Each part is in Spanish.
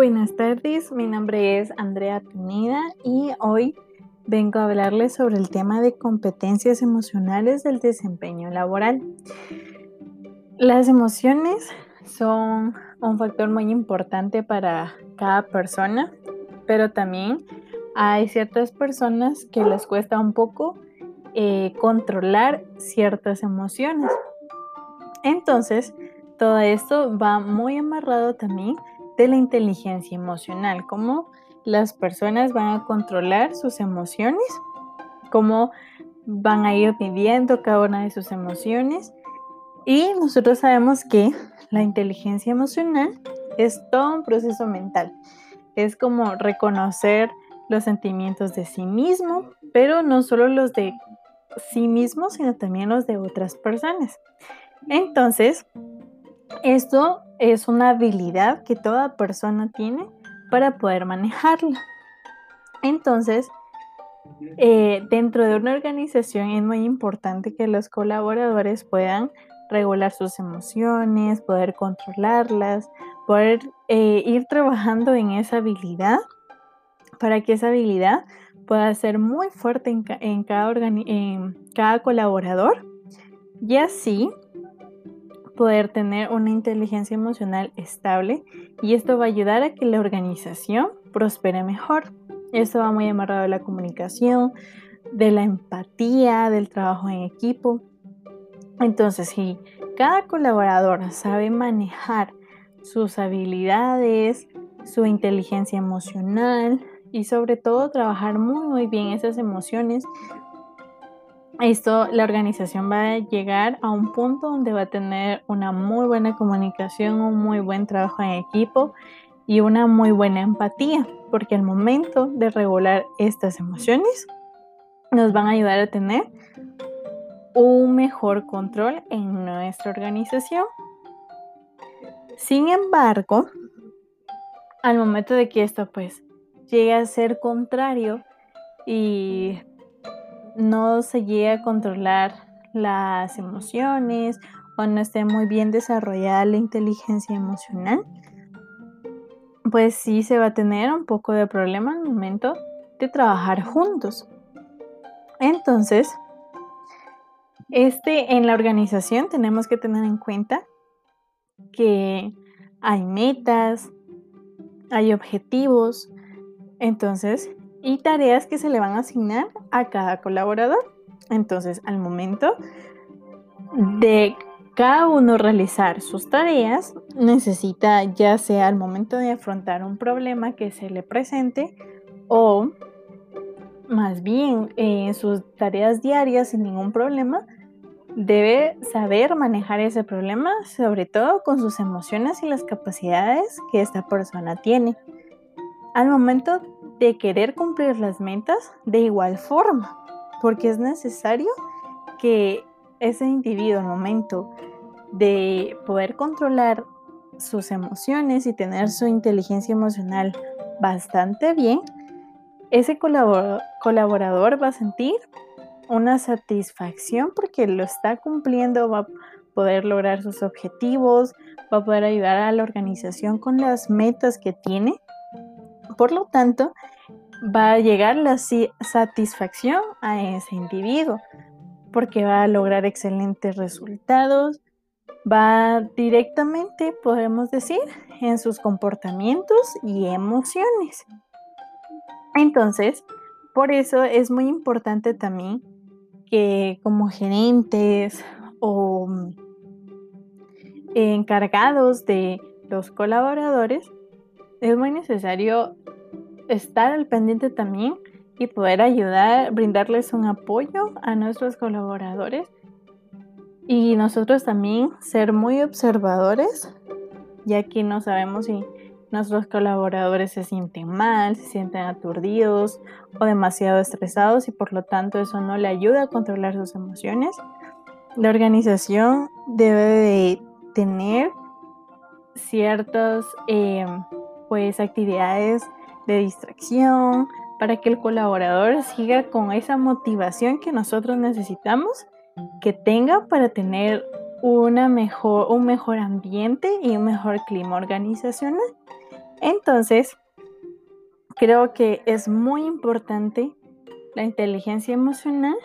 Buenas tardes, mi nombre es Andrea Pineda y hoy vengo a hablarles sobre el tema de competencias emocionales del desempeño laboral. Las emociones son un factor muy importante para cada persona, pero también hay ciertas personas que les cuesta un poco eh, controlar ciertas emociones. Entonces, todo esto va muy amarrado también de la inteligencia emocional, cómo las personas van a controlar sus emociones, cómo van a ir viviendo cada una de sus emociones. Y nosotros sabemos que la inteligencia emocional es todo un proceso mental. Es como reconocer los sentimientos de sí mismo, pero no solo los de sí mismo, sino también los de otras personas. Entonces, esto es una habilidad que toda persona tiene para poder manejarla. Entonces, eh, dentro de una organización es muy importante que los colaboradores puedan regular sus emociones, poder controlarlas, poder eh, ir trabajando en esa habilidad para que esa habilidad pueda ser muy fuerte en, cada, en cada colaborador y así poder tener una inteligencia emocional estable y esto va a ayudar a que la organización prospere mejor. Esto va muy amarrado a la comunicación, de la empatía, del trabajo en equipo. Entonces, si cada colaborador sabe manejar sus habilidades, su inteligencia emocional y sobre todo trabajar muy, muy bien esas emociones, esto, la organización va a llegar a un punto donde va a tener una muy buena comunicación, un muy buen trabajo en equipo y una muy buena empatía, porque al momento de regular estas emociones nos van a ayudar a tener un mejor control en nuestra organización. Sin embargo, al momento de que esto pues llegue a ser contrario y no se llegue a controlar las emociones o no esté muy bien desarrollada la inteligencia emocional, pues sí se va a tener un poco de problema al momento de trabajar juntos. Entonces, este en la organización tenemos que tener en cuenta que hay metas, hay objetivos, entonces y tareas que se le van a asignar a cada colaborador. Entonces, al momento de cada uno realizar sus tareas, necesita ya sea al momento de afrontar un problema que se le presente o más bien en sus tareas diarias sin ningún problema, debe saber manejar ese problema, sobre todo con sus emociones y las capacidades que esta persona tiene. Al momento de querer cumplir las metas de igual forma, porque es necesario que ese individuo al momento de poder controlar sus emociones y tener su inteligencia emocional bastante bien, ese colaborador va a sentir una satisfacción porque lo está cumpliendo, va a poder lograr sus objetivos, va a poder ayudar a la organización con las metas que tiene por lo tanto, va a llegar la satisfacción a ese individuo porque va a lograr excelentes resultados, va directamente, podemos decir, en sus comportamientos y emociones. Entonces, por eso es muy importante también que como gerentes o encargados de los colaboradores, es muy necesario estar al pendiente también y poder ayudar, brindarles un apoyo a nuestros colaboradores y nosotros también ser muy observadores, ya que no sabemos si nuestros colaboradores se sienten mal, se sienten aturdidos o demasiado estresados y por lo tanto eso no le ayuda a controlar sus emociones. La organización debe de tener ciertas eh, pues actividades de distracción, para que el colaborador siga con esa motivación que nosotros necesitamos que tenga para tener una mejor, un mejor ambiente y un mejor clima organizacional. Entonces, creo que es muy importante la inteligencia emocional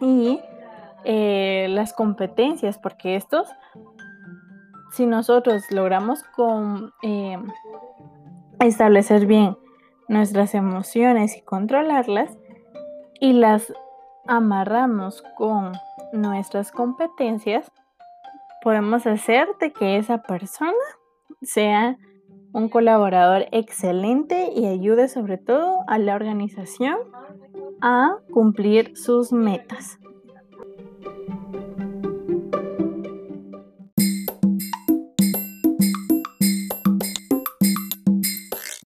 y eh, las competencias, porque estos, si nosotros logramos eh, establecer bien nuestras emociones y controlarlas y las amarramos con nuestras competencias, podemos hacer de que esa persona sea un colaborador excelente y ayude sobre todo a la organización a cumplir sus metas.